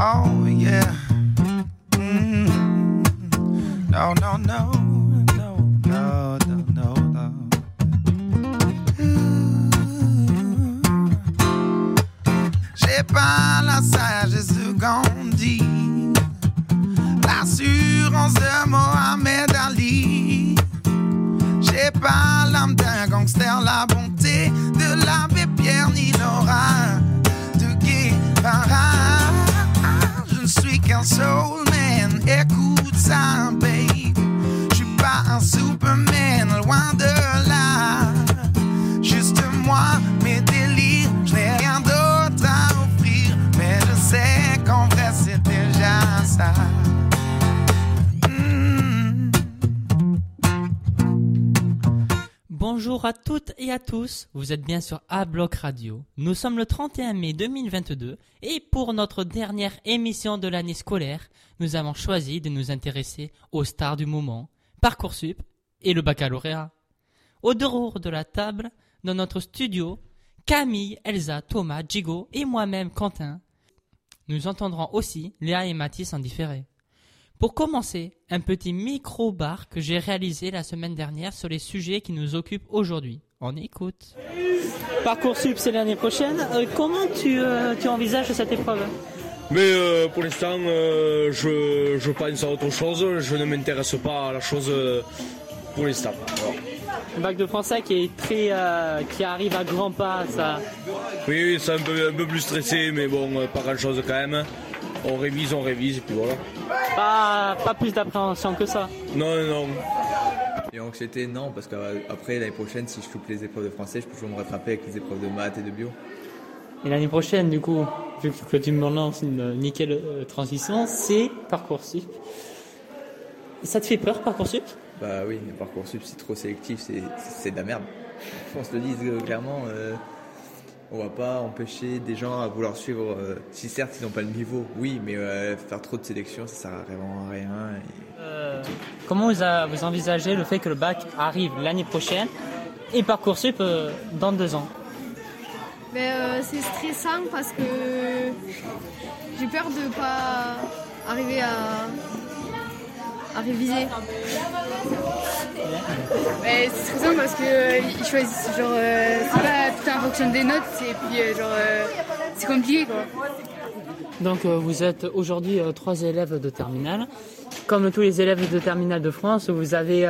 Oh yeah. Mm. No, no, man, écoute ça, babe. Je suis pas un superman, loin de là. Juste moi, mes délires, je n'ai rien d'autre à offrir. Mais je sais qu'en vrai, c'est déjà ça. Mm. Bonjour à toutes et à tous, vous êtes bien sur A-Block Radio. Nous sommes le 31 mai 2022 et pour notre dernière émission de l'année scolaire, nous avons choisi de nous intéresser aux stars du moment, Parcoursup et le baccalauréat. Au dehors de la table, dans notre studio, Camille, Elsa, Thomas, Jigo et moi-même Quentin. Nous entendrons aussi Léa et Mathis en différé. Pour commencer, un petit micro-bar que j'ai réalisé la semaine dernière sur les sujets qui nous occupent aujourd'hui. On écoute. Parcoursup, c'est l'année prochaine. Euh, comment tu, euh, tu envisages cette épreuve? Mais euh, pour l'instant, euh, je, je pense à autre chose. Je ne m'intéresse pas à la chose euh, pour l'instant. Un bac de français qui est très, euh, qui arrive à grands pas. Ça. Oui, oui, c'est un peu, un peu plus stressé, mais bon, pas grand chose quand même. On révise, on révise, et puis voilà. Pas, pas plus d'appréhension que ça. Non, non, non. Et anxiété, non, parce qu'après, l'année prochaine, si je loupe les épreuves de français, je peux toujours me rattraper avec les épreuves de maths et de bio. Et l'année prochaine, du coup, vu que tu me lances une nickel euh, transition, c'est Parcoursup. Ça te fait peur, Parcoursup? Bah oui, mais Parcoursup, c'est trop sélectif, c'est c'est de la merde. On se le dit euh, clairement, euh, on va pas empêcher des gens à vouloir suivre, euh, si certes ils n'ont pas le niveau, oui, mais euh, faire trop de sélection, ça sert à vraiment à rien. et- Euh, Comment vous, a- vous envisagez le fait que le bac arrive l'année prochaine et Parcoursup euh, dans deux ans? Ben, euh, c'est stressant parce que j'ai peur de pas arriver à, à réviser. C'est stressant parce que euh, choisissent genre euh, c'est pas tout en fonction des notes et puis euh, genre c'est compliqué quoi. Donc vous êtes aujourd'hui trois élèves de terminale. Comme tous les élèves de terminale de France, vous avez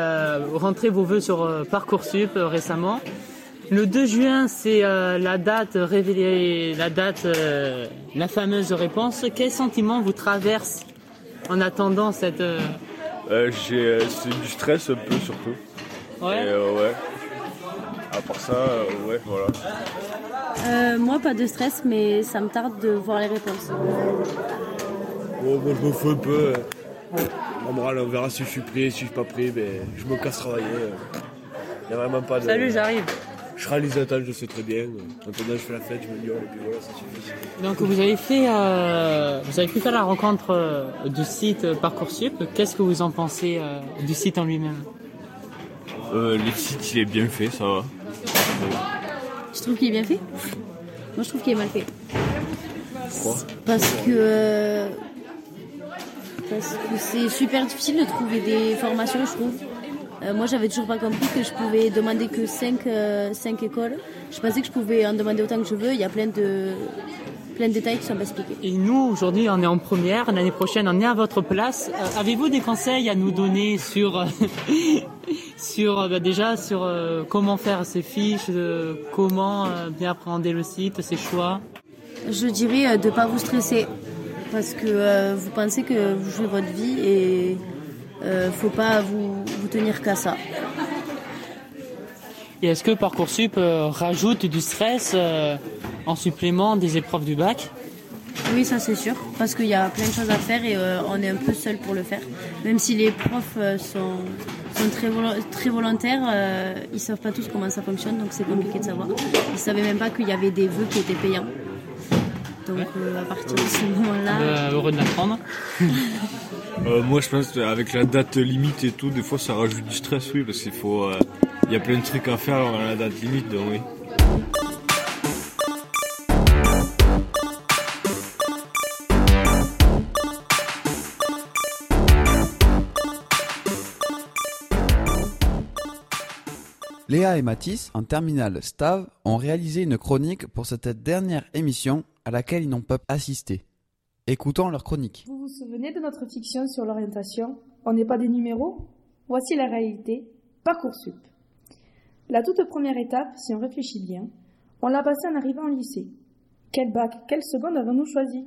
rentré vos vœux sur Parcoursup récemment. Le 2 juin, c'est la date révélée, la date, la fameuse réponse. Quel sentiment vous traverse en attendant cette euh, j'ai, euh, c'est du stress un peu surtout. ouais Et, euh, ouais. À part ça, euh, ouais, voilà. Euh, moi, pas de stress, mais ça me tarde de voir les réponses. Bon, moi je me fous un peu. En moral, on verra si je suis pris, si je suis pas pris, mais je me casse travailler. Il n'y a vraiment pas de. Salut, j'arrive. Je réalise la tâche, je sais très bien. Maintenant, je fais la fête, je me dis, oh, et puis voilà, ça suffit. Donc vous avez fait, euh, vous avez pu faire la rencontre euh, du site Parcoursup. Qu'est-ce que vous en pensez euh, du site en lui-même? Euh, le site, il est bien fait, ça va. Je trouve qu'il est bien fait. Moi, je trouve qu'il est mal fait. Parce que. euh, Parce que c'est super difficile de trouver des formations, je trouve. Euh, moi, j'avais toujours pas compris que je pouvais demander que 5 écoles. Je pensais que je pouvais en demander autant que je veux. Il y a plein de, plein de détails qui sont pas expliqués. Et nous, aujourd'hui, on est en première. L'année prochaine, on est à votre place. Euh, Avez-vous des conseils à nous donner sur, euh, sur euh, bah, déjà sur euh, comment faire ses fiches, euh, comment euh, bien appréhender le site, ses choix? Je dirais euh, de ne pas vous stresser parce que euh, vous pensez que vous jouez votre vie et euh, faut pas vous, vous tenir qu'à ça. Et est-ce que Parcoursup euh, rajoute du stress euh, en supplément des épreuves du bac? Oui, ça c'est sûr parce qu'il y a plein de choses à faire et euh, on est un peu seul pour le faire. Même si les profs euh, sont, sont très, volo- très volontaires, euh, ils savent pas tous comment ça fonctionne donc c'est compliqué de savoir. Ils savaient même pas qu'il y avait des vœux qui étaient payants. Donc à partir de ce moment-là. Heureux de l'apprendre. Euh, moi, je pense avec la date limite et tout, des fois, ça rajoute du stress, oui, parce qu'il faut, euh, il y a plein de trucs à faire avant la date limite, donc oui. Léa et Mathis, en terminale STAV, ont réalisé une chronique pour cette dernière émission à laquelle ils n'ont pas assisté. Écoutons leur chronique. Vous vous souvenez de notre fiction sur l'orientation? On n'est pas des numéros? Voici la réalité. Parcoursup. La toute première étape, si on réfléchit bien, on l'a passée en arrivant au lycée. Quel bac, quelle seconde avons-nous choisi?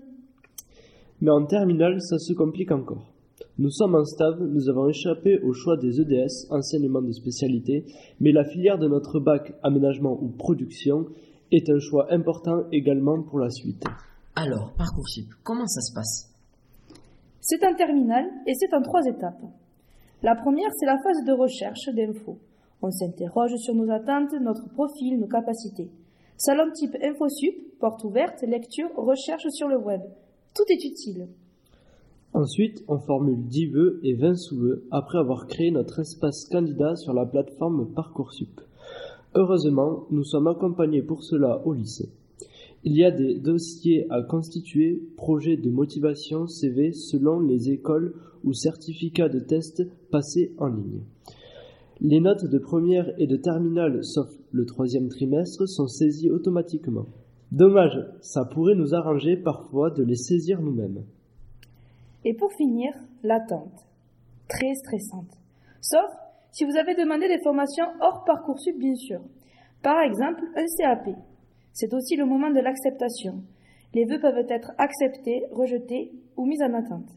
Mais en terminale, ça se complique encore. Nous sommes en STAV, nous avons échappé au choix des EDS, enseignement de spécialité, mais la filière de notre bac, aménagement ou production, est un choix important également pour la suite. Alors, Parcoursup, comment ça se passe? C'est un terminal et c'est en trois étapes. La première, c'est la phase de recherche d'infos. On s'interroge sur nos attentes, notre profil, nos capacités. Salon type InfoSup, porte ouverte, lecture, recherche sur le web. Tout est utile. Ensuite, on formule 10 vœux et 20 sous-vœux après avoir créé notre espace candidat sur la plateforme Parcoursup. Heureusement, nous sommes accompagnés pour cela au lycée. Il y a des dossiers à constituer, projets de motivation, CV selon les écoles ou certificats de test passés en ligne. Les notes de première et de terminale, sauf le troisième trimestre, sont saisies automatiquement. Dommage, ça pourrait nous arranger parfois de les saisir nous-mêmes. Et pour finir, l'attente. Très stressante. Sauf si vous avez demandé des formations hors Parcoursup, bien sûr. Par exemple, un CAP. C'est aussi le moment de l'acceptation. Les vœux peuvent être acceptés, rejetés ou mis en attente.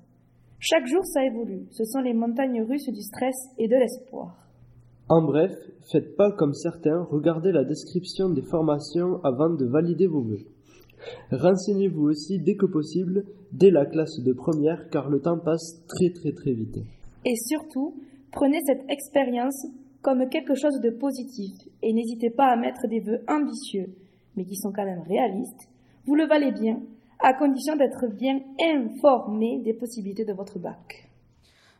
Chaque jour, ça évolue. Ce sont les montagnes russes du stress et de l'espoir. En bref, faites pas comme certains, regardez la description des formations avant de valider vos vœux. Renseignez-vous aussi dès que possible, dès la classe de première, car le temps passe très très très vite. Et surtout, prenez cette expérience comme quelque chose de positif et n'hésitez pas à mettre des vœux ambitieux, mais qui sont quand même réalistes. Vous le valez bien, à condition d'être bien informé des possibilités de votre bac.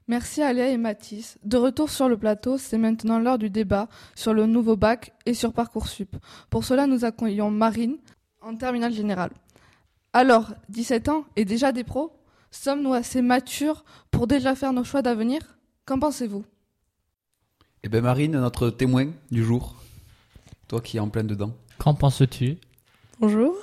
Merci à Léa et Mathis. De retour sur le plateau, c'est maintenant l'heure du débat sur le nouveau bac et sur Parcoursup. Pour cela, nous accueillons Marine en terminale générale. Alors, 17 ans et déjà des pros Sommes-nous assez matures pour déjà faire nos choix d'avenir? Qu'en pensez-vous? Eh bien Marine, notre témoin du jour, toi qui es en plein dedans. Qu'en penses-tu? Bonjour.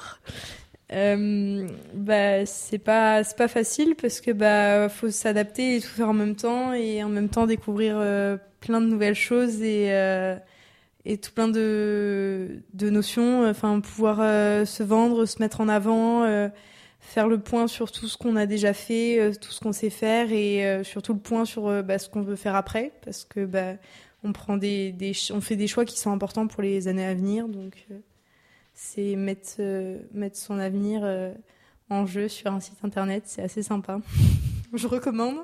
Euh, bah c'est pas c'est pas facile parce que bah faut s'adapter et tout faire en même temps et en même temps découvrir euh, plein de nouvelles choses et euh, et tout plein de de notions enfin pouvoir se vendre se mettre en avant faire le point sur tout ce qu'on a déjà fait tout ce qu'on sait faire et surtout le point sur bah, ce qu'on veut faire après parce que bah on prend des, des on fait des choix qui sont importants pour les années à venir donc c'est mettre, euh, mettre son avenir euh, en jeu sur un site internet. C'est assez sympa. Je recommande.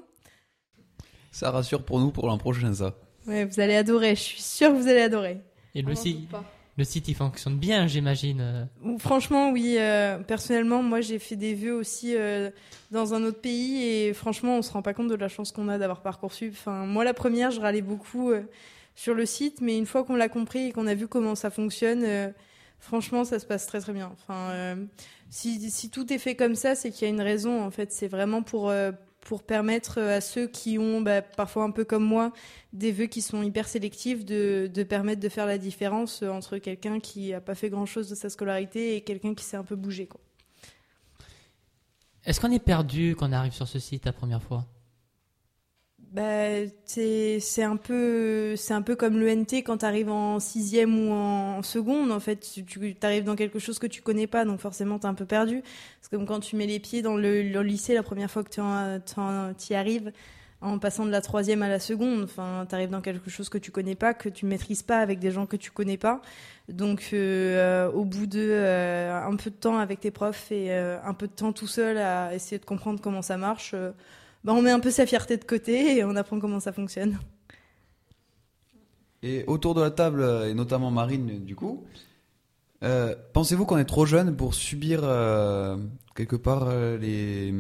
Ça rassure pour nous pour l'an prochain, ça. Ouais, vous allez adorer. Je suis sûre que vous allez adorer. Et le site, le site, il fonctionne bien, j'imagine. euh. Franchement, oui. euh, personnellement, moi, j'ai fait des vœux aussi euh, dans un autre pays et franchement, on se rend pas compte de la chance qu'on a d'avoir Parcoursup. Enfin, moi, la première, je râlais beaucoup sur le site, mais une fois qu'on l'a compris et qu'on a vu comment ça fonctionne, franchement, ça se passe très très bien. Enfin, si, si tout est fait comme ça, c'est qu'il y a une raison. En fait, c'est vraiment pour pour permettre à ceux qui ont, bah, parfois un peu comme moi, des vœux qui sont hyper sélectifs, de, permettre de faire la différence entre quelqu'un qui a pas fait grand chose de sa scolarité et quelqu'un qui s'est un peu bougé. Quoi. Est-ce qu'on est perdu quand on arrive sur ce site la première fois? Bah, c'est un peu comme l'ENT quand tu arrives en sixième ou en seconde. En fait, tu, arrives dans quelque chose que tu connais pas, donc forcément t'es un peu perdu. C'est comme quand tu mets les pieds dans le, lycée la première fois que tu y arrives, en passant de la troisième à la seconde. Enfin, t'arrives dans quelque chose que tu connais pas, que tu maîtrises pas, avec des gens que tu connais pas. Donc, euh, au bout de euh, un peu de temps avec tes profs et euh, un peu de temps tout seul à essayer de comprendre comment ça marche. Bah, on met un peu sa fierté de côté et on apprend comment ça fonctionne. Et autour de la table, et notamment Marine, du coup, euh, pensez-vous qu'on est trop jeune pour subir euh, quelque part euh, les,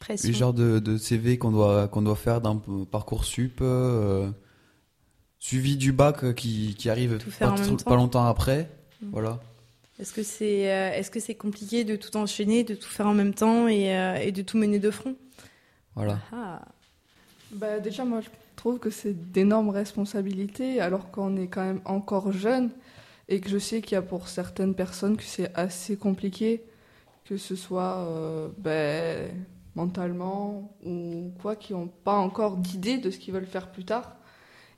Pression. les genres de, de CV qu'on doit, qu'on doit faire dans Parcoursup, suivi du bac qui, qui arrive pas, longtemps après Mm. Voilà. Est-ce que c'est est-ce que c'est compliqué de tout enchaîner, de tout faire en même temps et, et de tout mener de front? Voilà. Ah. Bah, déjà, moi, je trouve que c'est d'énormes responsabilités alors qu'on est quand même encore jeune et que je sais qu'il y a pour certaines personnes que c'est assez compliqué, que ce soit euh, ben, mentalement ou quoi, qui n'ont pas encore d'idée de ce qu'ils veulent faire plus tard.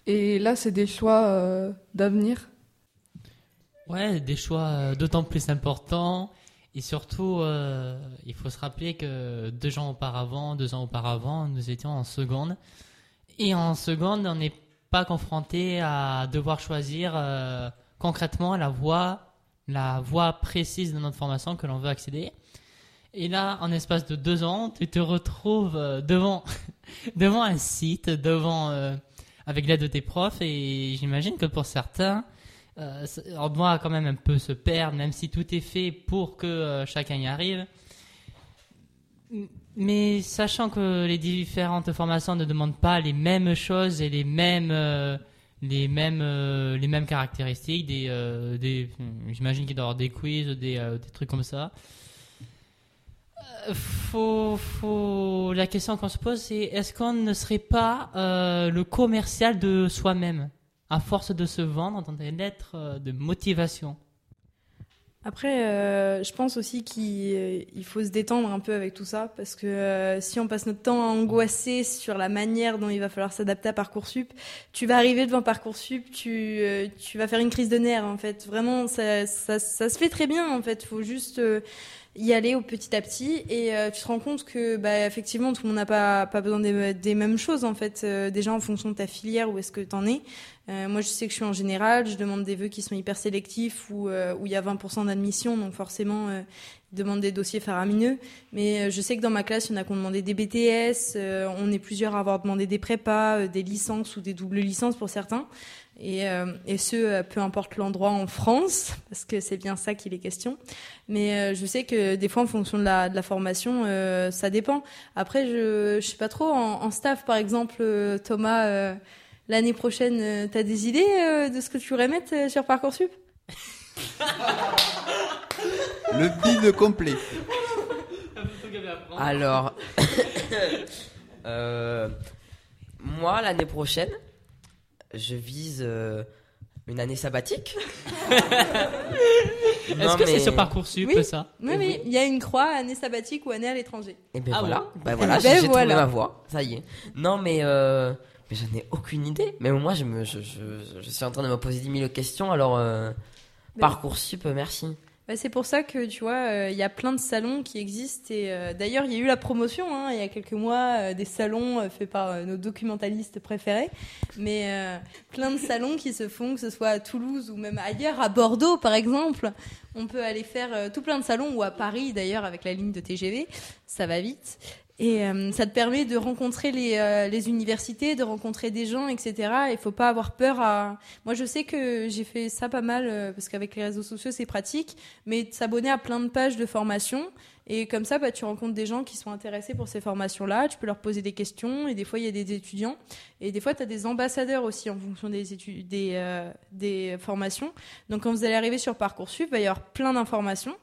Et là, c'est des choix euh, d'avenir. Ouais, des choix euh, d'autant plus importants. Et surtout, euh, il faut se rappeler que deux ans auparavant, deux ans auparavant, nous étions en seconde. Et en seconde, on n'est pas confronté à devoir choisir euh, concrètement la voie, la voie précise de notre formation que l'on veut accéder. Et là, en espace de deux ans, tu te retrouves euh, devant, devant un site, devant, avec l'aide de tes profs. Et j'imagine que pour certains, euh, on doit quand même un peu se perdre, même si tout est fait pour que euh, chacun y arrive. Mais sachant que les différentes formations ne demandent pas les mêmes choses et les mêmes, euh, les mêmes, les mêmes caractéristiques, des, j'imagine qu'il doit y avoir des quiz, des, des trucs comme ça. Faut, faut, la question qu'on se pose, c'est est-ce qu'on ne serait pas le commercial de soi-même? À force de se vendre dans des lettres euh, de motivation Après, euh, je pense aussi qu'il euh, il faut se détendre un peu avec tout ça, parce que si on passe notre temps à angoisser sur la manière dont il va falloir s'adapter à Parcoursup, tu vas arriver devant Parcoursup, tu, tu vas faire une crise de nerfs, en fait. Vraiment, ça, se fait très bien, en fait. faut juste y aller au petit à petit, et tu te rends compte que, bah, effectivement, tout le monde n'a pas, besoin des, mêmes choses, en fait. Déjà, en fonction de ta filière, où est-ce que t'en es. Euh, moi, je sais que je suis en général, je demande des vœux qui sont hyper sélectifs où euh, où il y a 20% d'admission, donc forcément, euh, ils demandent des dossiers faramineux. Mais euh, je sais que dans ma classe, il y en a qui ont demandé des BTS, on est plusieurs à avoir demandé des prépas, des licences ou des doubles licences pour certains. Et, ce, peu importe l'endroit en France, parce que c'est bien ça qu'il est question. Mais je sais que des fois, en fonction de la, formation, ça dépend. Après, je, je sais pas trop. En, staff, par exemple, Thomas, l'année prochaine, euh, t'as des idées euh, de ce que tu voudrais mettre euh, sur Parcoursup? Le bide complet. Alors, euh, moi, l'année prochaine, je vise euh, une année sabbatique. Est-ce que c'est sur Parcoursup, oui. ça? Oui, oui. Il y a une croix, année sabbatique ou année à l'étranger. Et ben Ah voilà, bon? Ben voilà, Ben j'ai j'ai voilà. trouvé ma voie, ça y est. Non mais, euh, mais j'en ai aucune idée. Mais moi je me, je, je, je suis en train de me poser 10 000 questions. Alors euh, Ben- parcoursup, merci. Bah, c'est pour ça que tu vois, euh, il y a plein de salons qui existent et euh, d'ailleurs il y a eu la promotion hein, il y a quelques mois euh, des salons faits par nos documentalistes préférés, mais plein de salons qui se font que ce soit à Toulouse ou même ailleurs, à Bordeaux par exemple. On peut aller faire tout plein de salons ou à Paris d'ailleurs avec la ligne de TGV, ça va vite. Et euh, ça te permet de rencontrer les, euh, les universités, de rencontrer des gens, etc. Il faut pas avoir peur à. Moi, je sais que j'ai fait ça pas mal euh, parce qu'avec les réseaux sociaux, c'est pratique. Mais s'abonner à plein de pages de formation et comme ça, bah, tu rencontres des gens qui sont intéressés pour ces formations-là. Tu peux leur poser des questions et des fois, il y a des étudiants et des fois, tu as des ambassadeurs aussi en fonction des études, des, euh, des formations. Donc, quand vous allez arriver sur Parcoursup, il va y avoir plein d'informations.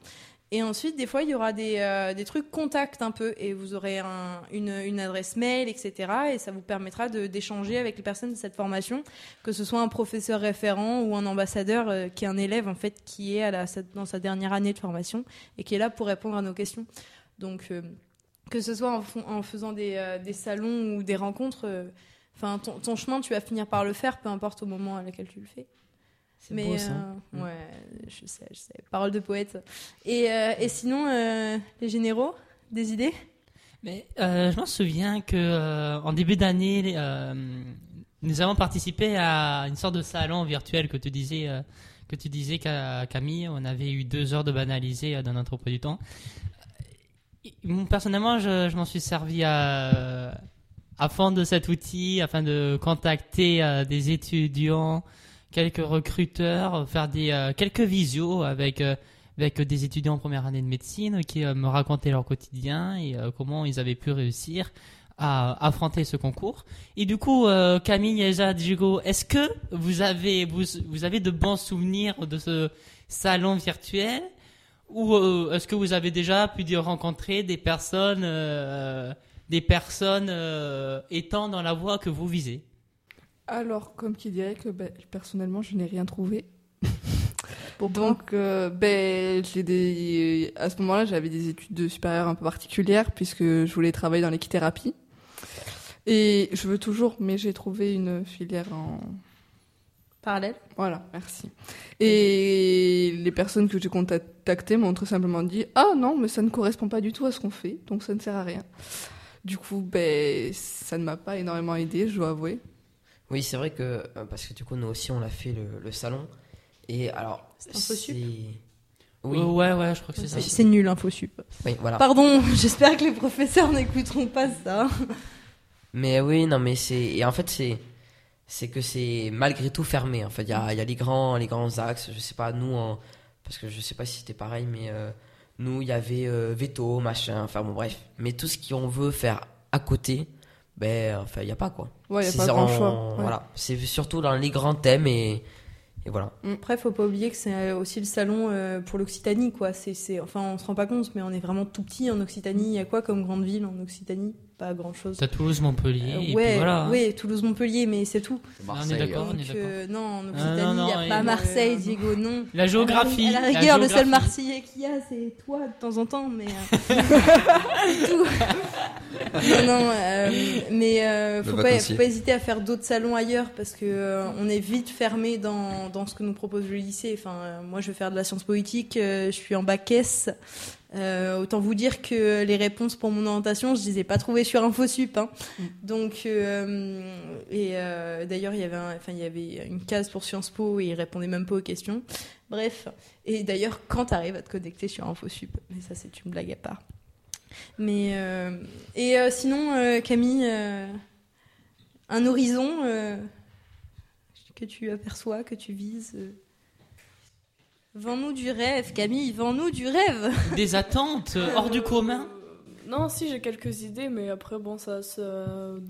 Et ensuite, des fois, il y aura des, euh, des trucs contact un peu, et vous aurez un, une, une adresse mail, etc. Et ça vous permettra d'échanger avec les personnes de cette formation, que ce soit un professeur référent ou un ambassadeur euh, qui est un élève en fait qui est dans sa dernière année de formation et qui est là pour répondre à nos questions. Donc, euh, que ce soit en, faisant des, des salons ou des rencontres, enfin, ton, ton chemin, tu vas finir par le faire, peu importe au moment à laquelle tu le fais. C'est beau, ça. euh, Mm. ouais, je sais, je sais. Parole de poète. Et, euh, et sinon, euh, les généraux, des idées? Mais euh, je m'en souviens que euh, en début d'année, euh, nous avons participé à une sorte de salon virtuel que tu disais, euh, que tu disais Ca- Camille. On avait eu deux heures de banalisé euh, dans notre emploi du temps. Personnellement, je, je m'en suis servi à, à fond de cet outil afin de contacter des étudiants, quelques recruteurs, faire des euh, quelques visios avec euh, avec des étudiants en première année de médecine qui euh, me racontaient leur quotidien et euh, comment ils avaient pu réussir à affronter ce concours. Et du coup, euh, Camille et Jade Hugo, est-ce que vous avez vous, vous avez de bons souvenirs de ce salon virtuel ou euh, est-ce que vous avez déjà pu rencontrer des personnes euh, des personnes euh, étant dans la voie que vous visez? Alors, comme qui dirait que ben, personnellement, je n'ai rien trouvé. Donc, euh, ben, des... à ce moment-là, j'avais des études supérieures un peu particulières puisque je voulais travailler dans l'équithérapie. Et je veux toujours, mais j'ai trouvé une filière en parallèle. Voilà, merci. Et les personnes que j'ai contactées m'ont tout simplement dit Ah non, mais ça ne correspond pas du tout à ce qu'on fait, donc ça ne sert à rien. Du coup, ben, ça ne m'a pas énormément aidé, je dois avouer. Oui, c'est vrai que, euh, parce que du coup, nous aussi, on l'a fait le, le salon. Et alors, C'est InfoSup Oui. Euh, ouais, ouais, je crois que c'est ça. C'est nul, InfoSup. Oui, voilà. Pardon, j'espère que les professeurs n'écouteront pas ça. Mais oui, non, mais c'est. Et en fait, c'est. C'est que c'est malgré tout fermé. En fait, il y a, il y a les, grands, les grands axes. Je sais pas, nous, en- parce que je sais pas si c'était pareil, mais euh, nous, il y avait euh, veto, machin, enfin bon, bref. Mais tout ce qu'on veut faire à côté, ben, enfin, il n'y a pas quoi. Ouais, y a C'est pas en- grand choix, ouais. Voilà. C'est surtout dans les grands thèmes et, et voilà. Après, faut pas oublier que c'est aussi le salon euh, pour l'Occitanie, quoi. C'est, c'est, enfin, on se rend pas compte, mais on est vraiment tout petit en Occitanie. Il y a quoi comme grande ville en Occitanie? Pas grand chose. T'as Toulouse, Montpellier, et ouais, puis voilà. hein. ouais, Toulouse-Montpellier, mais c'est tout. on est d'accord, on est Donc, d'accord. euh, non, en Occitanie, il n'y a pas Marseille, Diego, non. La géographie, À la la rigueur, le seul. Marseillais qu'il y a, c'est toi de temps en temps, mais. euh, c'est tout. Non, non, euh, mais euh, faut, pas, faut pas hésiter à faire d'autres salons ailleurs parce que euh, on est vite fermé dans, dans ce que nous propose le lycée. Enfin, euh, moi, je veux faire de la science politique, euh, je suis en bac S. Euh, autant vous dire que les réponses pour mon orientation, je les ai pas trouvées sur InfoSup. Hein. Donc, euh, et euh, d'ailleurs, il y avait, un- enfin, il y avait une case pour Sciences Po et ils répondaient même pas aux questions. Bref, et d'ailleurs, quand tu arrives à te connecter sur InfoSup, mais ça, c'est une blague à part. Mais euh, et euh, sinon, euh, Camille, euh, un horizon euh, que tu aperçois, que tu vises. euh. Vends-nous du rêve, Camille, vends-nous du rêve. Des attentes euh, hors du commun Non, si j'ai quelques idées, mais après, bon, ça se.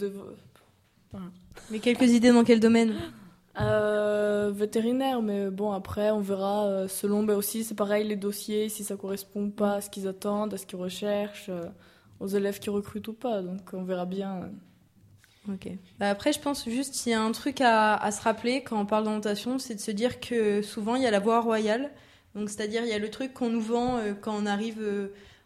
Mais quelques idées dans quel domaine? Euh, vétérinaire, mais bon, après, on verra euh, selon, ben aussi, c'est pareil, les dossiers, si ça correspond pas à ce qu'ils attendent, à ce qu'ils recherchent, euh, aux élèves qui recrutent ou pas, donc on verra bien. Ok. Bah après, je pense juste qu'il y a un truc à, se rappeler quand on parle d'orientation, c'est de se dire que souvent il y a la voie royale. Donc, c'est-à-dire, il y a le truc qu'on nous vend quand on arrive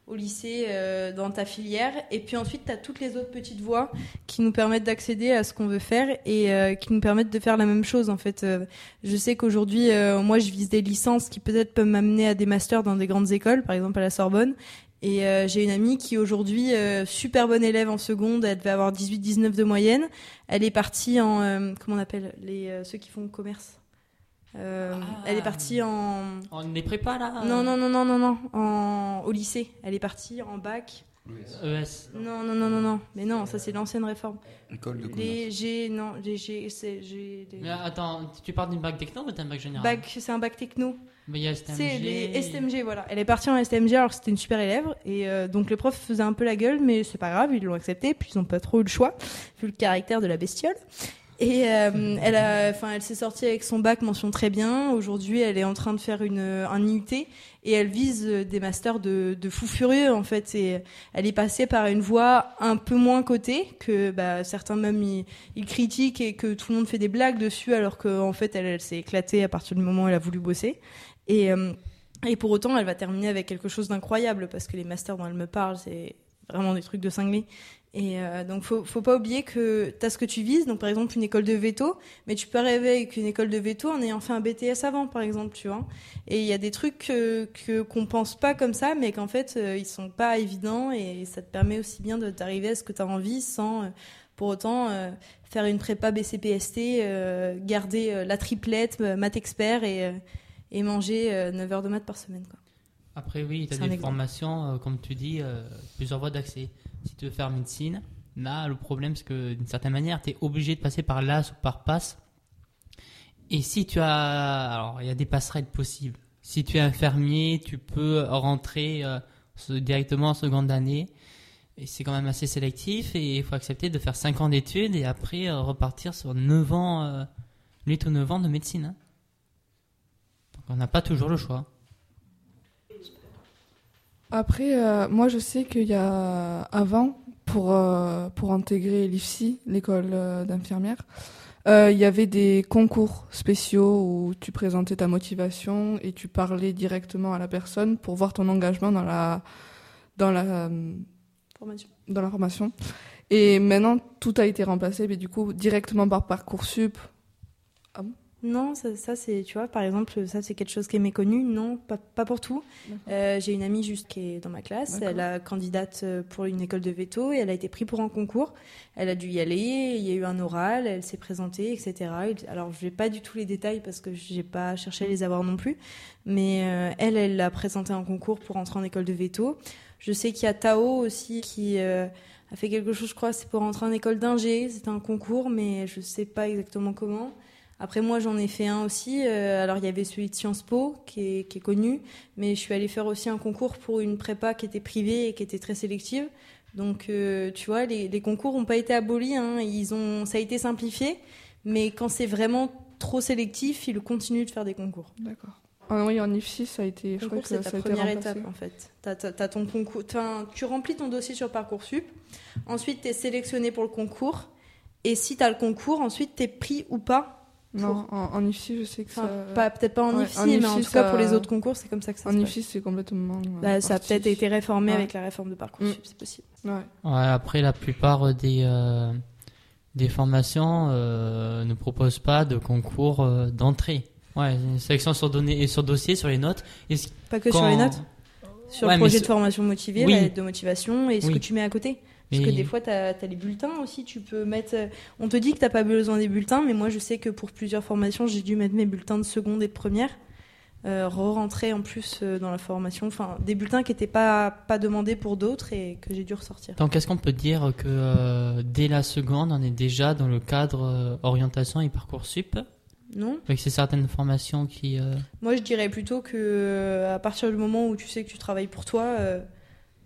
au lycée euh, dans ta filière. Et puis ensuite, tu as toutes les autres petites voies qui nous permettent d'accéder à ce qu'on veut faire et euh, qui nous permettent de faire la même chose. En fait, Euh, je sais qu'aujourd'hui, euh, moi, je vise des licences qui peut-être peuvent m'amener à des masters dans des grandes écoles, par exemple à la Sorbonne. Et euh, j'ai une amie qui aujourd'hui, euh, super bonne élève en seconde, elle devait avoir 18-19 de moyenne. Elle est partie en, comment on appelle, les, ceux qui font commerce? Euh, Elle est partie en... On les prépa là Non, non, non, non, non, non, en... au lycée. Elle est partie en bac. ES. Non, non, non, non, non. Mais non, ça c'est l'ancienne réforme. École de Les G, non, les G, c'est G. les- Mais attends, tu parles d'une bac techno ou d'un bac général Bac, c'est un bac techno. Mais il y a STMG. C'est les STMG, voilà. Elle est partie en STMG alors que c'était une super élève. Et euh, donc les profs faisaient un peu la gueule, mais c'est pas grave, ils l'ont accepté. Puis ils ont pas trop eu le choix, vu le caractère de la bestiole. Et euh, elle, s'est sortie avec son bac mention très bien. Aujourd'hui, elle est en train de faire une, un IUT et elle vise euh, des masters de, de fou furieux en fait. Elle est passée par une voie un peu moins cotée que bah, certains même ils, critiquent et que tout le monde fait des blagues dessus, alors qu'en fait elle, s'est éclatée à partir du moment où elle a voulu bosser. Et euh, et pour autant, elle va terminer avec quelque chose d'incroyable parce que les masters dont elle me parle, c'est vraiment des trucs de cinglé. Et euh, donc, faut, faut pas oublier que tu as ce que tu vises. Donc, par exemple, une école de veto, mais tu peux rêver avec une école de veto en ayant fait un BTS avant, par exemple, tu vois. Et il y a des trucs que qu'on pense pas comme ça, mais qu'en fait, euh, ils sont pas évidents et ça te permet aussi bien de d'arriver à ce que tu as envie sans euh, pour autant euh, faire une prépa BCPST, euh, garder la triplette, maths expert et, et manger euh, 9 heures de maths par semaine. Quoi. Après, oui, tu as des exemple. formations, comme tu dis, plusieurs voies d'accès. Si tu veux faire médecine, là, le problème, c'est que d'une certaine manière, tu es obligé de passer par l'AS ou par PASS. Et si tu as. Alors, il y a des passerelles possibles. Si tu es infirmier, tu peux rentrer euh, directement en seconde année. Et c'est quand même assez sélectif et il faut accepter de faire 5 ans d'études et après euh, repartir sur 9 ans, euh, 8 ou 9 ans de médecine. hein. Donc on n'a pas toujours le choix. Après, euh, moi, je sais qu'il y a avant, pour, euh, pour intégrer l'IFSI, l'école euh, d'infirmière, Il y avait des concours spéciaux où tu présentais ta motivation et tu parlais directement à la personne pour voir ton engagement dans la dans la Formation. dans la formation. Et maintenant tout a été remplacé, mais du coup directement par parcoursup. Non, ça, ça, c'est, tu vois, par exemple, ça c'est quelque chose qui est méconnu. Non, pas, pas pour tout. Euh, j'ai une amie juste qui est dans ma classe. Elle a candidate euh, pour une école de veto et elle a été prise pour un concours. Elle a dû y aller. Il y a eu un oral. Elle s'est présentée, etc. Alors je vais pas du tout les détails parce que j'ai pas cherché à les avoir non plus. Mais euh, elle, elle l'a présenté un concours pour entrer en école de veto. Je sais qu'il y a Tao aussi qui euh, a fait quelque chose, je crois, c'est pour entrer en école d'ingé. C'était un concours, mais je sais pas exactement comment. Après, moi, j'en ai fait un aussi. Euh, alors, il y avait celui de Sciences Po, qui est, qui est connu, mais je suis allée faire aussi un concours pour une prépa qui était privée et qui était très sélective. Donc, euh, tu vois, les, les concours n'ont pas été abolis. Hein. Ils ont, ça a été simplifié, mais quand c'est vraiment trop sélectif, ils continuent de faire des concours. D'accord. Ah oui, en IFSI, ça a été. Concours, c'est ta première étape en fait. T'as ton concours, tu remplis ton dossier sur Parcoursup. Ensuite, tu es sélectionné pour le concours. Et si tu as le concours, ensuite, tu es pris ou pas. Non, en, en IFSI, je sais que Enfin, ça. pas- peut-être pas en Ouais, IFSI, mais en tout cas, pour les autres concours, c'est comme ça que ça En se IFSI, c'est complètement. euh, Bah, ça a peut-être été réformé Ouais. avec la réforme de Parcoursup, c'est possible. Ouais. Ouais, après, la plupart des, euh, des formations euh, ne proposent pas de concours euh, d'entrée. Ouais, une sélection sur, données et sur dossier, sur les notes. Et Pas que quand- sur les notes Sur Ouais, le projet ce- de formation motivée, Oui. la lettre de motivation et ce Oui. que tu mets à côté. Parce que des fois, tu as, les bulletins aussi. Tu peux mettre. euh, On te dit que tu pas besoin des bulletins, mais moi, je sais que pour plusieurs formations, j'ai dû mettre mes bulletins de seconde et de première. Euh, re-rentrer en plus euh, dans la formation. Enfin, des bulletins qui n'étaient pas, pas demandés pour d'autres et que j'ai dû ressortir. Donc, est-ce qu'on peut dire que euh, dès la seconde, on est déjà dans le cadre orientation et parcoursup Non. Avec ces certaines formations qui. Moi, je dirais plutôt que à partir du moment où tu sais que tu travailles pour toi,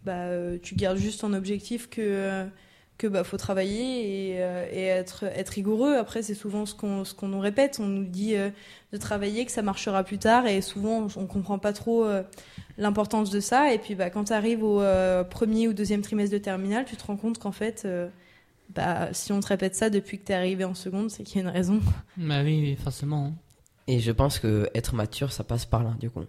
bah, euh, tu gardes juste en objectif que euh, que bah faut travailler et, euh, et être être rigoureux. Après, c'est souvent ce qu'on ce qu'on nous répète. On nous dit euh, de travailler, que ça marchera plus tard, et souvent on, on comprend pas trop euh, l'importance de ça. Et puis, bah, quand tu arrives au euh, premier ou deuxième trimestre de terminale, tu te rends compte qu'en fait, euh, bah, si on te répète ça depuis que tu es arrivé en seconde, c'est qu'il y a une raison. Bah oui, oui, forcément. hein. Et je pense que être mature, ça passe par là, du coup.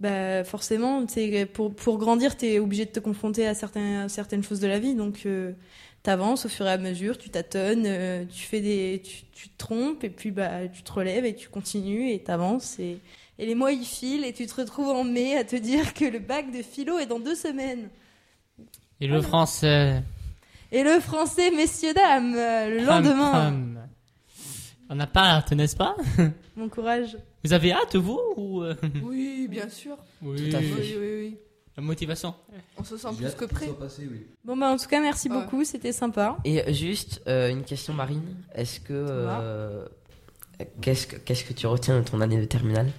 Bah forcément, pour, pour grandir, tu es obligé de te confronter à certains, certaines choses de la vie. Donc tu avances au fur et à mesure, tu tâtonnes, euh, tu, fais des, tu, tu te trompes et puis bah, tu te relèves et tu continues et tu avances. Et, et les mois ils filent et tu te retrouves en mai à te dire que le bac de philo est dans deux semaines. Et le français. Et le français, messieurs, dames, euh, le lendemain. On n'a pas n'est-ce pas? Bon courage. Vous avez hâte, vous ou euh, Oui, bien sûr. Oui. Tout à fait. Oui, oui, oui. La motivation. On se sent plus que prêt. Bon bah en tout cas, merci Ouais. beaucoup, c'était sympa. Et juste euh, une question, Marine. Est-ce que. euh, qu'est-ce, que qu'est-ce que tu retiens de ton année de terminale?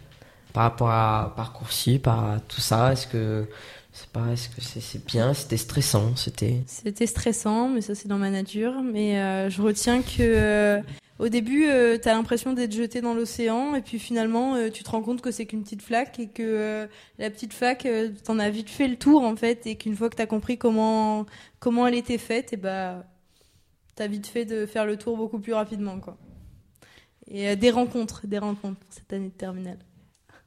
Par rapport à Parcoursup, à tout ça Est-ce que. Sais pas, est-ce que c'est, c'est bien? C'était stressant C'était? C'était stressant, mais ça c'est dans ma nature. Mais euh, je retiens que euh, au début, euh, t'as l'impression d'être jeté dans l'océan, et puis finalement, euh, tu te rends compte que c'est qu'une petite flaque et que euh, la petite flaque, euh, t'en as vite fait le tour en fait, et qu'une fois que t'as compris comment comment elle était faite, et bah t'as vite fait de faire le tour beaucoup plus rapidement quoi. Et euh, des rencontres, des rencontres pour cette année de terminale.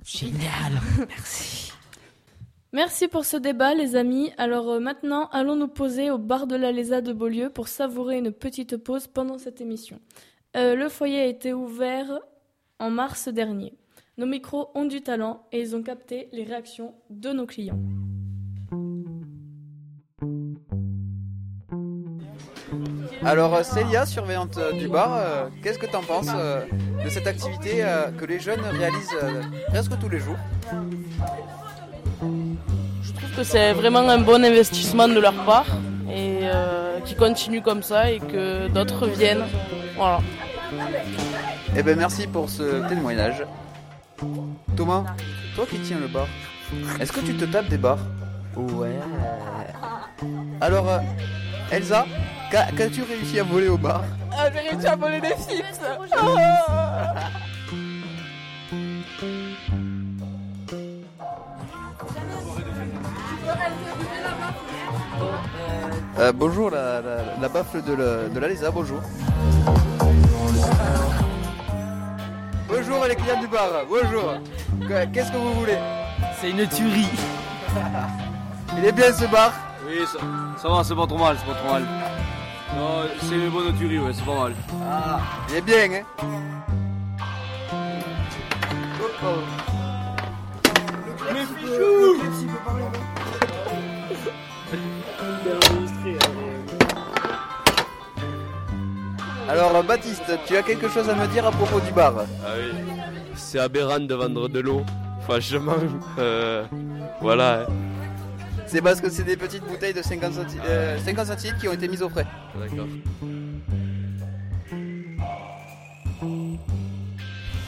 Génial. Merci. Merci pour ce débat, les amis. Alors euh, maintenant, allons nous poser au bar de la Lésa de Beaulieu pour savourer une petite pause pendant cette émission. Euh, le foyer a été ouvert en mars dernier. Nos micros ont du talent et ils ont capté les réactions de nos clients. Alors euh, Célia, surveillante euh, du bar, euh, qu'est-ce que tu en penses euh, de cette activité euh, que les jeunes réalisent presque tous les jours? Je trouve que c'est vraiment un bon investissement de leur part et euh, qu'ils continuent comme ça et que d'autres viennent. Voilà. Eh ben merci pour ce témoignage. Thomas, toi qui tiens le bar, est-ce que tu te tapes des bars? Ouais. Alors, euh, Elsa, qu'a- qu'as-tu réussi à voler au bar? Ah, j'ai réussi à voler des chips Euh, Bonjour, la, la, la baffle de, la- de la bonjour. bonjour les clients du bar. Bonjour. Que- Qu'est-ce que vous voulez? C'est une tuerie. Il est bien ce bar? Oui, ça, ça va, c'est pas trop mal, c'est pas trop mal. Non, c'est une bonne tuerie, ouais, c'est pas mal. Ah, il est bien, hein? Oh, oh. Alors Baptiste, tu as quelque chose à me dire à propos du bar Ah oui, c'est aberrant de vendre de l'eau. Franchement, euh, voilà. hein. C'est parce que c'est des petites bouteilles de 50 centilitres, euh, 50 centilitres qui ont été mises au frais. D'accord.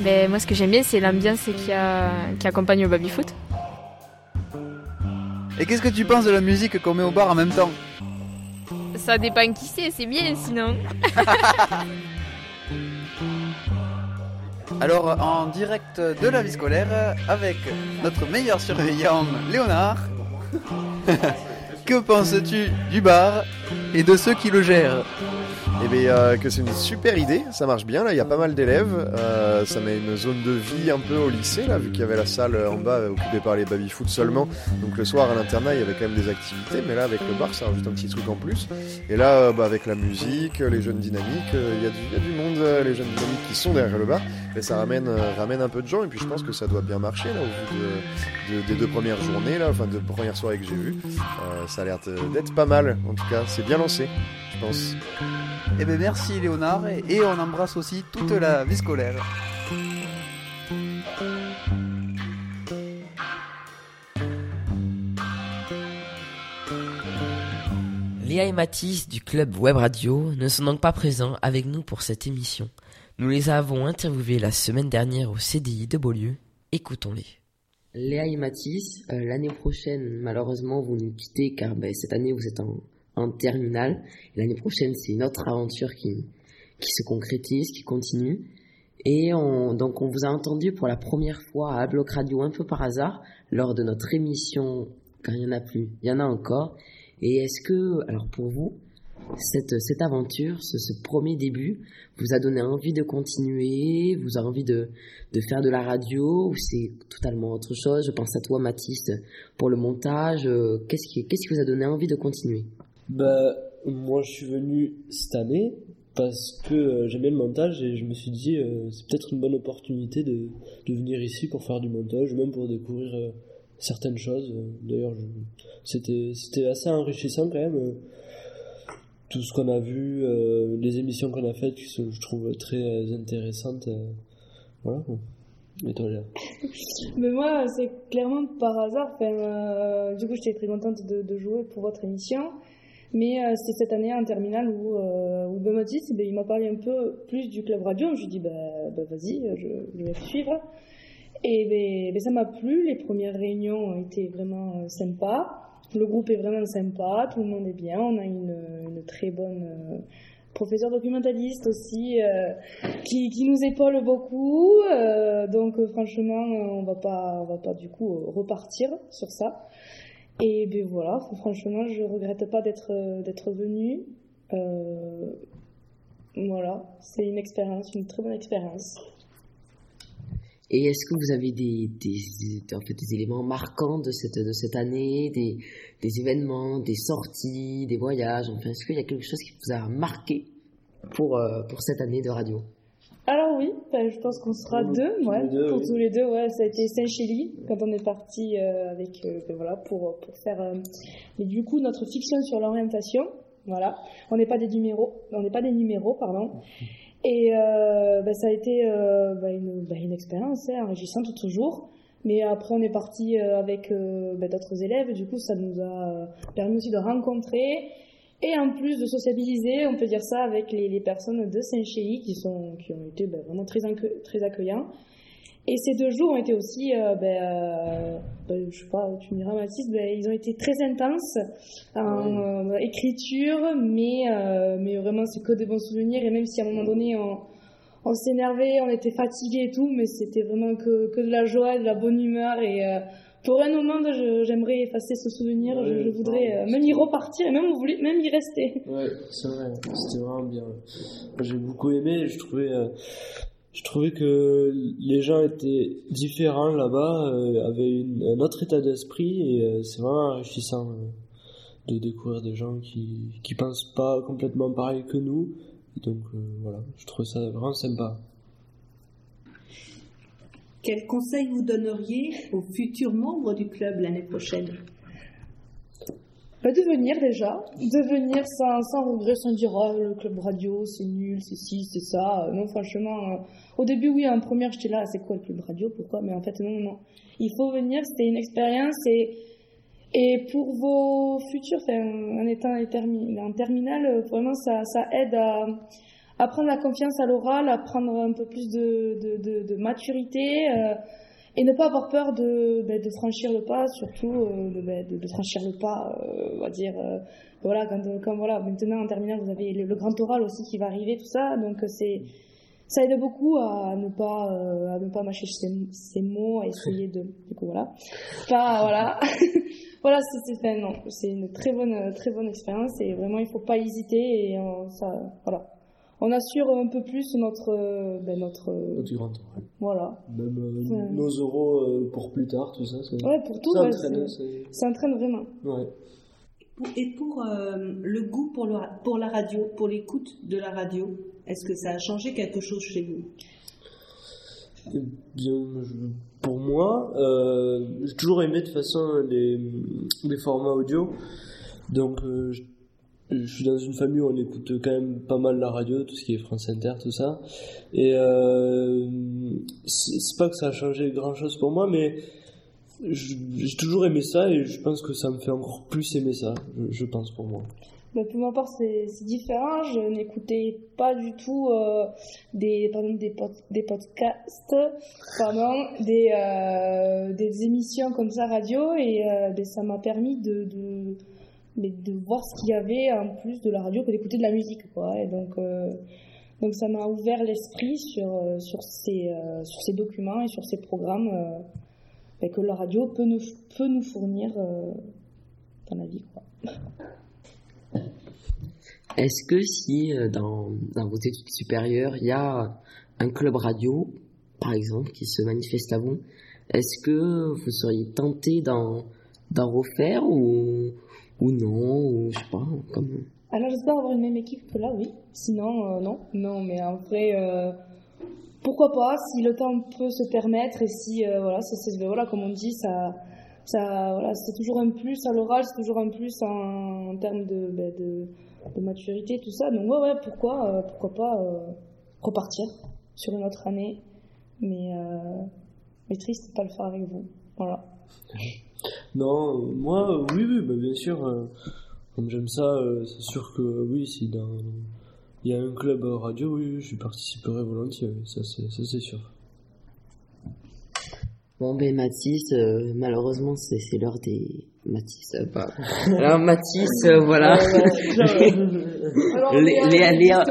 Ben, moi, ce que j'aime bien, c'est l'ambiance qui, a... qui accompagne au baby-foot. Et qu'est-ce que tu penses de la musique qu'on met au bar en même temps? Ça dépend qui c'est, c'est bien sinon. Alors en direct de la vie scolaire avec notre meilleur surveillant Léonard. que penses-tu du bar et de ceux qui le gèrent? Eh bien, euh, que c'est une super idée, ça marche bien. Là, il y a pas mal d'élèves. euh, ça met une zone de vie un peu au lycée, là, vu qu'il y avait la salle en bas euh, occupée par les baby-foot seulement. Donc le soir à l'internat, il y avait quand même des activités, mais là, avec le bar, ça rajoute un petit truc en plus. Et là, euh, bah, avec la musique, les jeunes dynamiques, euh, il y, a du- il y a du monde, euh, les jeunes dynamiques qui sont derrière le bar. Et ça ramène, euh, ramène un peu de gens. Et puis je pense que ça doit bien marcher, là, au vu de- de- des deux premières journées, là, enfin, de premières soirées que j'ai vues. Euh, ça a l'air d'être pas mal, en tout cas. C'est bien lancé, je pense. Eh bien merci Léonard et, et on embrasse aussi toute la vie scolaire. Léa et Mathis du club Web Radio ne sont donc pas présents avec nous pour cette émission. Nous les avons interviewés la semaine dernière au CDI de Beaulieu. Écoutons-les. Léa et Mathis, euh, l'année prochaine, malheureusement, vous nous quittez car ben, cette année vous êtes en, en terminale. L'année prochaine, c'est une autre aventure qui, se concrétise, qui continue. Et on, donc on vous a entendu pour la première fois à Bloc Radio un peu par hasard lors de notre émission, car il n'y en a plus, il y en a encore. Et est-ce que, alors pour vous, cette, cette aventure, ce, premier début, vous a donné envie de continuer, vous a envie de, de faire de la radio, ou c'est totalement autre chose? Je pense à toi, Mathis, pour le montage. euh, Qu'est-ce qui, qu'est-ce qui vous a donné envie de continuer? Bah, moi je suis venu cette année parce que euh, j'aimais le montage et je me suis dit euh, c'est peut-être une bonne opportunité de, de venir ici pour faire du montage, même pour découvrir euh, certaines choses. Euh, D'ailleurs, je- c'était c'était assez enrichissant quand même. Tout ce qu'on a vu, euh, les émissions qu'on a faites qui sont, je trouve, très euh, intéressantes. euh, voilà. Et toi, Mais moi, c'est clairement par hasard. Du coup, j'étais très contente de, jouer pour votre émission. Mais euh, c'était cette année en terminale où, euh, où ben, Mathis, il m'a parlé un peu plus du club radio. Je lui ai dit, bah, vas-y, je, je vais suivre. Et ben, ben, ça m'a plu. Les premières réunions ont été vraiment sympas. Le groupe est vraiment sympa. Tout le monde est bien. On a une, très bonne euh, professeure documentaliste aussi euh, qui, nous épaule beaucoup. Euh, donc franchement, on va pas, on va pas du coup repartir sur ça. Et ben voilà, franchement, je regrette pas d'être d'être venue. Voilà, c'est une expérience, une très bonne expérience. Et est-ce que vous avez des, des, des- en fait, des éléments marquants de cette, de cette année, des, des événements, des sorties, des voyages Enfin, est-ce qu'il y a quelque chose qui vous a marqué pour, euh, pour cette année de radio? Alors oui, ben, je pense qu'on sera deux, ouais, deux, pour oui. tous les deux, ouais, ça a été Saint-Chély quand on est parti euh, avec, euh, ben, voilà, pour pour faire, euh, mais du coup notre fiction sur l'orientation, voilà, on n'est pas des numéros, on n'est pas des numéros, pardon, et euh, ben, ça a été euh, ben, une, ben, une expérience hein, enrichissante toujours. Mais après, on est parti euh, avec ben, d'autres élèves. Du coup, ça nous a permis aussi de rencontrer et en plus de sociabiliser, on peut dire ça, avec les, les personnes de Saint-Chély qui, sont, qui ont été ben, vraiment très, très accueillants. Et ces deux jours ont été aussi, euh, ben, euh, ben, je sais pas, tu me diras Mathis, ben, ils ont été très intenses en euh, écriture, mais, mais vraiment c'est que des bons souvenirs. Et même si à un moment donné on, on s'énervait, on était fatigué et tout, mais c'était vraiment que, que de la joie, de la bonne humeur. Et euh, pour un moment, j'aimerais effacer ce souvenir. je, je voudrais euh, même y repartir et même, même y rester. Ouais, c'est vrai, c'était vraiment bien. J'ai beaucoup aimé, je trouvais. euh, je trouvais que les gens étaient différents là-bas, euh, avaient un autre état d'esprit et euh, c'est vraiment enrichissant euh, de découvrir des gens qui pensent pas complètement pareil que nous. Donc voilà, je trouve ça vraiment sympa. Quel conseil vous donneriez aux futurs membres du club l'année prochaine? Bah, de venir déjà, de venir sans, sans regret, sans dire oh, le club radio c'est nul, c'est ci, c'est ça. Euh, Non, franchement, euh, au début, oui, en première, j'étais là, c'est quoi le club radio, pourquoi? Mais en fait, non, non. Il faut venir, c'était une expérience et, et pour vos futurs, en étant en termi- en terminale, euh, vraiment, ça, ça aide à, à prendre la confiance à l'oral, à prendre un peu plus de, de, maturité. Et ne pas avoir peur de, ben, de franchir le pas, surtout euh, de, ben, de, de franchir le pas, euh, on va dire, euh, voilà, quand, quand voilà, maintenant en terminale vous avez le, grand oral aussi qui va arriver, tout ça, donc euh, c'est, ça aide beaucoup à ne pas, euh, à ne pas mâcher ses, ses mots, à essayer de, du coup voilà, pas, voilà, voilà, c'est, c'est, non, c'est une très bonne, très bonne expérience et vraiment il faut pas hésiter et euh, ça, voilà. On assure un peu plus notre, euh, ben, notre, euh, Notre grand oral. voilà. Même euh, Ouais. nos euros euh, pour plus tard, tout ça. c'est- Ouais, pour tout, ça ouais, entraîne, ça vraiment. Ouais. Et pour euh, le goût pour, le, pour la radio, pour l'écoute de la radio, est-ce que ça a changé quelque chose chez vous? Eh Bien, je- pour moi, euh, j'ai toujours aimé de façon les, les formats audio. Donc, euh, je, suis dans une famille où on écoute quand même pas mal la radio, tout ce qui est France Inter, tout ça. Et euh, c'est pas que ça a changé grand chose pour moi, mais j'ai toujours aimé ça et je pense que ça me fait encore plus aimer ça, je, pense pour moi. Bah, pour ma part, c'est différent. Je n'écoutais pas du tout euh, des, par exemple, des, des podcasts, pardon, des, euh, des émissions comme ça radio, et euh, ben, ça m'a permis de, mais de voir ce qu'il y avait en plus de la radio que d'écouter de la musique, quoi. Et donc, euh, donc ça m'a ouvert l'esprit sur, euh, sur, ces, euh, sur ces documents et sur ces programmes ben, que la radio peut nous, peut nous fournir dans la vie, quoi. Est-ce que si dans, dans vos études supérieures, il y a un club radio, par exemple, qui se manifeste à vous, est-ce que vous seriez tenté d'en refaire ou, ou non, ou je sais pas, comme... Alors j'espère avoir une même équipe que là, oui. Sinon, euh, non. Non, mais en vrai, euh, pourquoi pas, si le temps peut se permettre et si, euh, voilà, comme on dit, ça, ça, voilà, c'est toujours un plus à l'oral, c'est toujours un plus en, termes de, ben, de, de maturité, tout ça. Donc ouais, ouais, pourquoi, pourquoi pas repartir sur une autre année, mais, mais triste de pas le faire avec vous. Voilà. Non, euh, moi, euh, oui, bah, bien sûr, euh, comme j'aime ça, euh, c'est sûr que oui, si il y a un club euh, radio, oui, je participerai volontiers, ça c'est sûr. Bon, ben Mathis, euh, malheureusement, c'est, c'est l'heure des... Mathis, euh, pas... Alors Mathis, euh, voilà. Léa, Léa,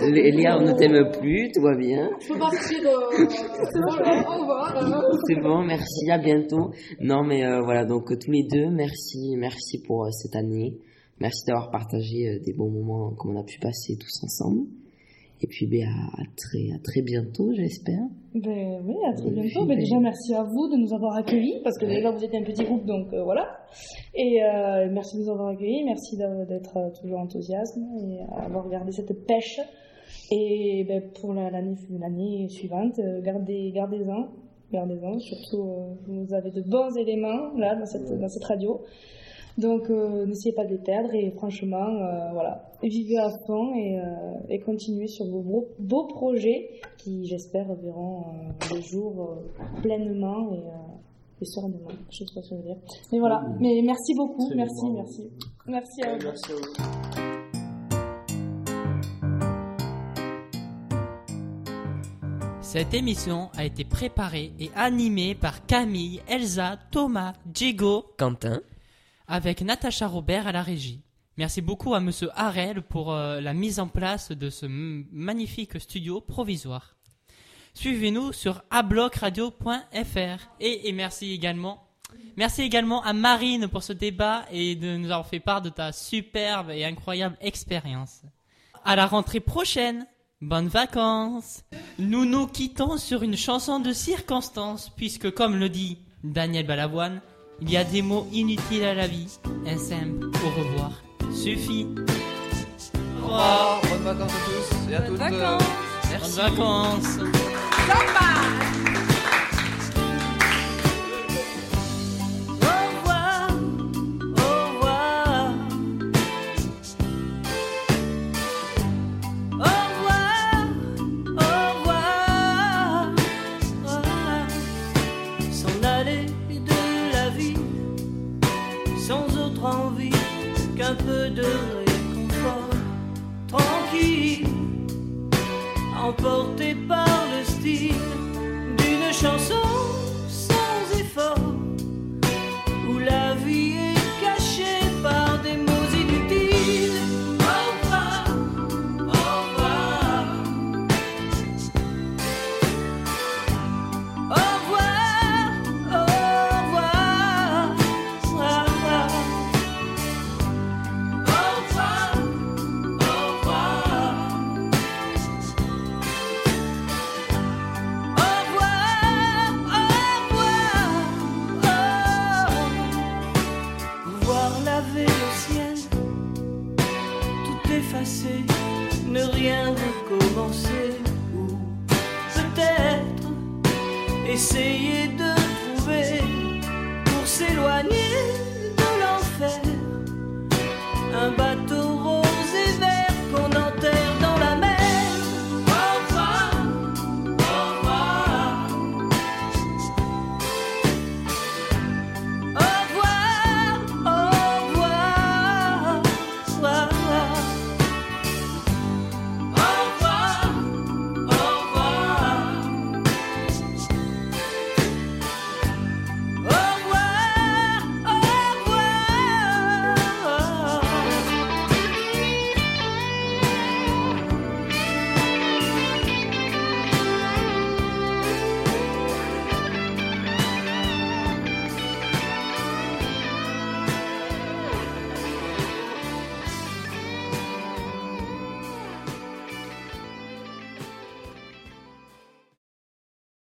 Léa, on ne donc- t'aime plus, tout va bien. Je peux partir, euh, c'est bon, là, au revoir. euh. C'est bon, merci, à bientôt. Non, mais euh, voilà, donc euh, tous les deux, merci, merci pour euh, cette année. Merci d'avoir partagé euh, des bons moments comme on a pu passer tous ensemble. Et puis, ben, à, très, à très bientôt, j'espère. Ben oui, à très Et bientôt. puis, Ben, ben- déjà, merci à vous de nous avoir accueillis, parce que déjà, vous êtes un petit groupe, donc euh, voilà. Et euh, merci de nous avoir accueillis, merci d'être euh, toujours enthousiaste et avoir gardé cette pêche. Et ben, pour la- l'année l'année suivante, gardez, gardez-en, gardez-en. Surtout, euh, vous avez de bons éléments là dans cette, dans cette radio. Donc, euh, n'essayez pas de les perdre et franchement, euh, voilà, vivez à fond et, euh, et continuez sur vos beaux, beaux projets qui, j'espère, verront euh, le jour euh, pleinement et, euh, et sereinement. Je sais pas ce que je veux dire. Mais voilà, mais merci beaucoup, bien, merci, merci. Merci à vous. Merci à vous. Cette émission a été préparée et animée par Camille, Elsa, Thomas, Diego, Quentin, avec Natacha Robert à la régie. Merci beaucoup à Monsieur Harel pour euh, la mise en place de ce magnifique studio provisoire. Suivez-nous sur ablocradio.fr et, et merci également, merci également à Marine pour ce débat et de nous avoir fait part de ta superbe et incroyable expérience. À la rentrée prochaine. Bonnes vacances Nous nous quittons sur une chanson de circonstance, puisque comme le dit Daniel Balavoine, il y a des mots inutiles à la vie. Un simple au revoir suffit. Au revoir. Bonnes vacances à tous et à toutes. Bonnes vacances penser ou peut-être essayer de